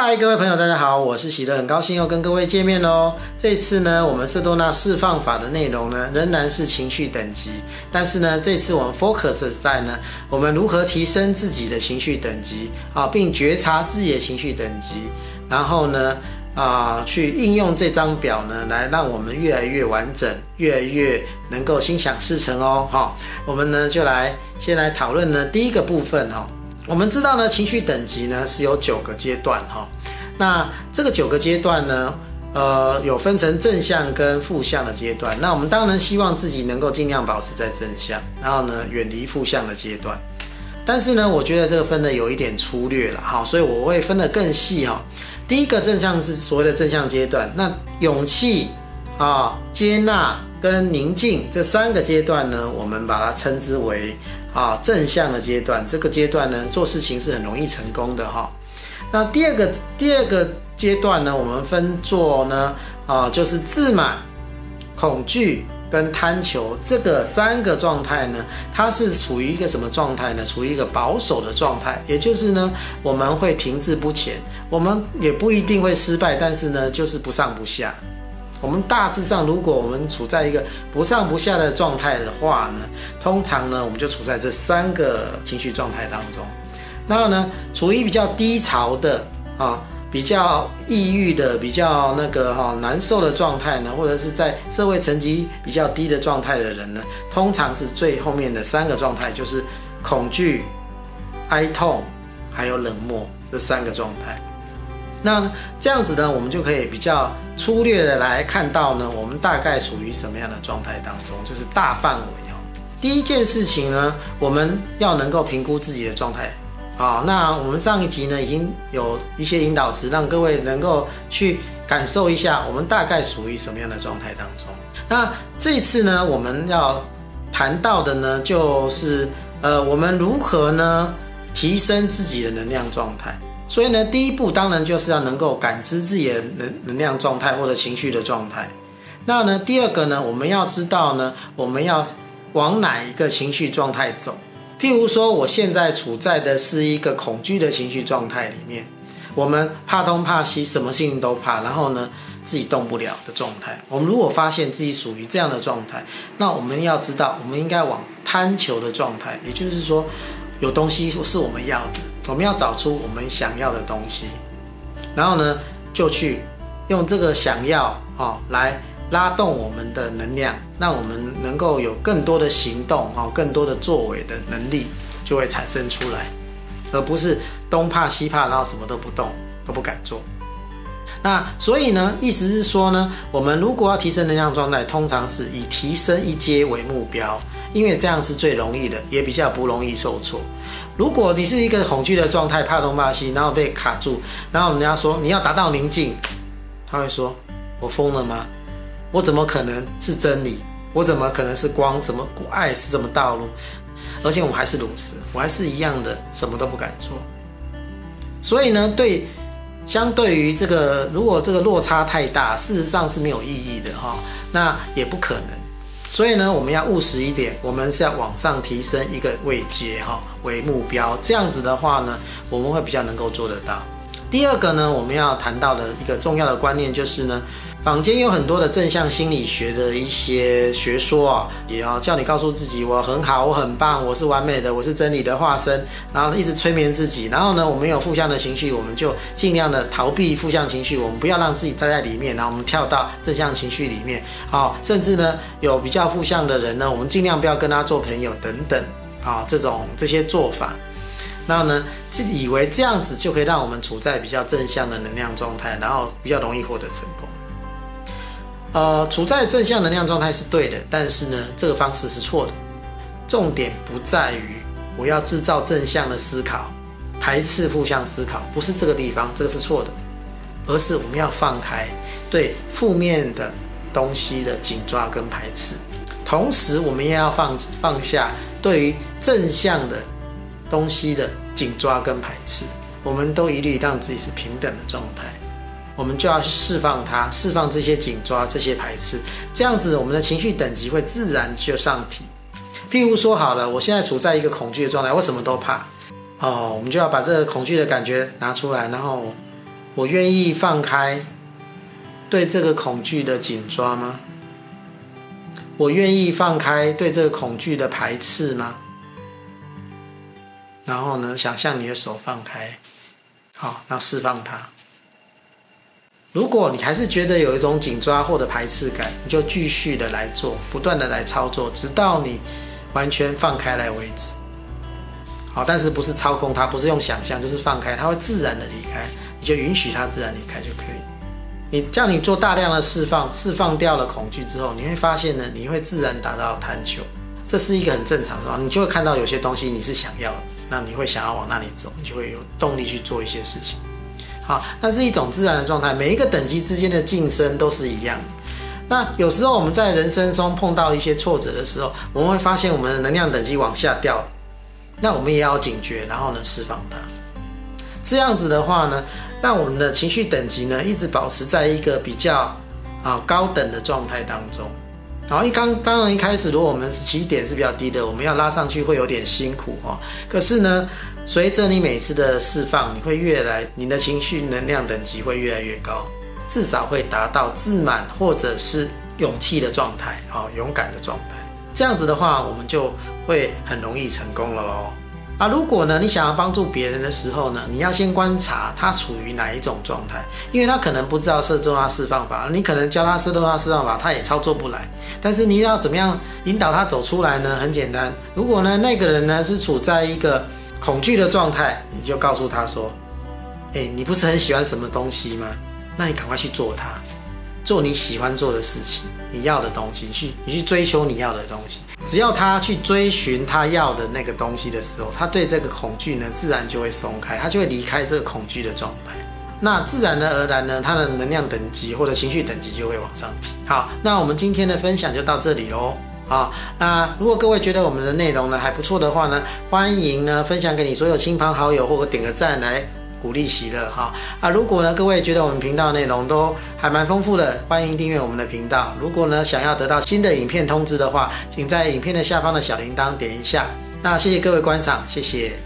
嗨，各位朋友，大家好，我是喜乐，很高兴又跟各位见面喽。这次呢，我们色多纳释放法的内容呢，仍然是情绪等级，但是呢，这次我们 focus 在呢，我们如何提升自己的情绪等级啊，并觉察自己的情绪等级，然后呢，啊，去应用这张表呢，来让我们越来越完整，越来越能够心想事成哦。好，我们呢就来先来讨论呢第一个部分哈。我们知道呢，情绪等级呢是有九个阶段哈。那这个九个阶段呢，呃，有分成正向跟负向的阶段。那我们当然希望自己能够尽量保持在正向，然后呢，远离负向的阶段。但是呢，我觉得这个分的有一点粗略了哈，所以我会分得更细哈。第一个正向是所谓的正向阶段，那勇气啊、接纳跟宁静这三个阶段呢，我们把它称之为。啊，正向的阶段，这个阶段呢，做事情是很容易成功的哈。那第二个第二个阶段呢，我们分作呢，啊，就是自满、恐惧跟贪求这个三个状态呢，它是处于一个什么状态呢？处于一个保守的状态，也就是呢，我们会停滞不前，我们也不一定会失败，但是呢，就是不上不下。我们大致上，如果我们处在一个不上不下的状态的话呢，通常呢，我们就处在这三个情绪状态当中。那呢，处于比较低潮的啊，比较抑郁的，比较那个哈难受的状态呢，或者是在社会层级比较低的状态的人呢，通常是最后面的三个状态，就是恐惧、哀痛，还有冷漠这三个状态。那这样子呢，我们就可以比较粗略的来看到呢，我们大概属于什么样的状态当中，就是大范围哦。第一件事情呢，我们要能够评估自己的状态啊。那我们上一集呢，已经有一些引导词，让各位能够去感受一下，我们大概属于什么样的状态当中。那这次呢，我们要谈到的呢，就是呃，我们如何呢，提升自己的能量状态。所以呢，第一步当然就是要能够感知自己的能能量状态或者情绪的状态。那呢，第二个呢，我们要知道呢，我们要往哪一个情绪状态走。譬如说，我现在处在的是一个恐惧的情绪状态里面，我们怕东怕西，什么事情都怕，然后呢，自己动不了的状态。我们如果发现自己属于这样的状态，那我们要知道，我们应该往贪求的状态，也就是说，有东西是我们要的。我们要找出我们想要的东西，然后呢，就去用这个想要哦来拉动我们的能量，让我们能够有更多的行动哦，更多的作为的能力就会产生出来，而不是东怕西怕，然后什么都不动，都不敢做。那所以呢，意思是说呢，我们如果要提升能量状态，通常是以提升一阶为目标，因为这样是最容易的，也比较不容易受挫。如果你是一个恐惧的状态，怕东怕西，然后被卡住，然后人家说你要达到宁静，他会说：“我疯了吗？我怎么可能是真理？我怎么可能是光？什么爱是什么道路？而且我还是如此，我还是一样的什么都不敢做。所以呢，对，相对于这个，如果这个落差太大，事实上是没有意义的哈，那也不可能。”所以呢，我们要务实一点，我们是要往上提升一个位阶哈为目标，这样子的话呢，我们会比较能够做得到。第二个呢，我们要谈到的一个重要的观念就是呢。坊间有很多的正向心理学的一些学说啊，也要叫你告诉自己我很好，我很棒，我是完美的，我是真理的化身，然后一直催眠自己。然后呢，我们有负向的情绪，我们就尽量的逃避负向情绪，我们不要让自己待在里面，然后我们跳到正向情绪里面。好，甚至呢，有比较负向的人呢，我们尽量不要跟他做朋友等等。啊，这种这些做法，然后呢，自己以为这样子就可以让我们处在比较正向的能量状态，然后比较容易获得成功。呃，处在正向能量状态是对的，但是呢，这个方式是错的。重点不在于我要制造正向的思考，排斥负向思考，不是这个地方，这个是错的，而是我们要放开对负面的东西的紧抓跟排斥，同时我们也要放放下对于正向的东西的紧抓跟排斥，我们都一律让自己是平等的状态。我们就要去释放它，释放这些紧抓、这些排斥，这样子我们的情绪等级会自然就上提。譬如说，好了，我现在处在一个恐惧的状态，我什么都怕哦，我们就要把这个恐惧的感觉拿出来，然后我愿意放开对这个恐惧的紧抓吗？我愿意放开对这个恐惧的排斥吗？然后呢，想象你的手放开，好，那释放它。如果你还是觉得有一种紧抓或者排斥感，你就继续的来做，不断的来操作，直到你完全放开来为止。好，但是不是操控它，不是用想象，就是放开，它会自然的离开，你就允许它自然离开就可以。你叫你做大量的释放，释放掉了恐惧之后，你会发现呢，你会自然达到探求，这是一个很正常的。你就会看到有些东西你是想要，那你会想要往那里走，你就会有动力去做一些事情。好，那是一种自然的状态。每一个等级之间的晋升都是一样。那有时候我们在人生中碰到一些挫折的时候，我们会发现我们的能量等级往下掉，那我们也要警觉，然后呢，释放它。这样子的话呢，让我们的情绪等级呢，一直保持在一个比较啊高等的状态当中。然后一刚当然一开始，如果我们起点是比较低的，我们要拉上去会有点辛苦哦。可是呢，随着你每次的释放，你会越来你的情绪能量等级会越来越高，至少会达到自满或者是勇气的状态啊，勇敢的状态。这样子的话，我们就会很容易成功了喽。啊，如果呢，你想要帮助别人的时候呢，你要先观察他处于哪一种状态，因为他可能不知道色多纳释放法，你可能教他色多纳释放法，他也操作不来。但是你要怎么样引导他走出来呢？很简单，如果呢那个人呢是处在一个恐惧的状态，你就告诉他说：“诶，你不是很喜欢什么东西吗？那你赶快去做它，做你喜欢做的事情，你要的东西，你去你去追求你要的东西。”只要他去追寻他要的那个东西的时候，他对这个恐惧呢，自然就会松开，他就会离开这个恐惧的状态。那自然而然呢，他的能量等级或者情绪等级就会往上提。好，那我们今天的分享就到这里喽。好，那如果各位觉得我们的内容呢还不错的话呢，欢迎呢分享给你所有亲朋好友，或者点个赞来。鼓励喜乐哈啊！如果呢，各位觉得我们频道内容都还蛮丰富的，欢迎订阅我们的频道。如果呢，想要得到新的影片通知的话，请在影片的下方的小铃铛点一下。那谢谢各位观赏，谢谢。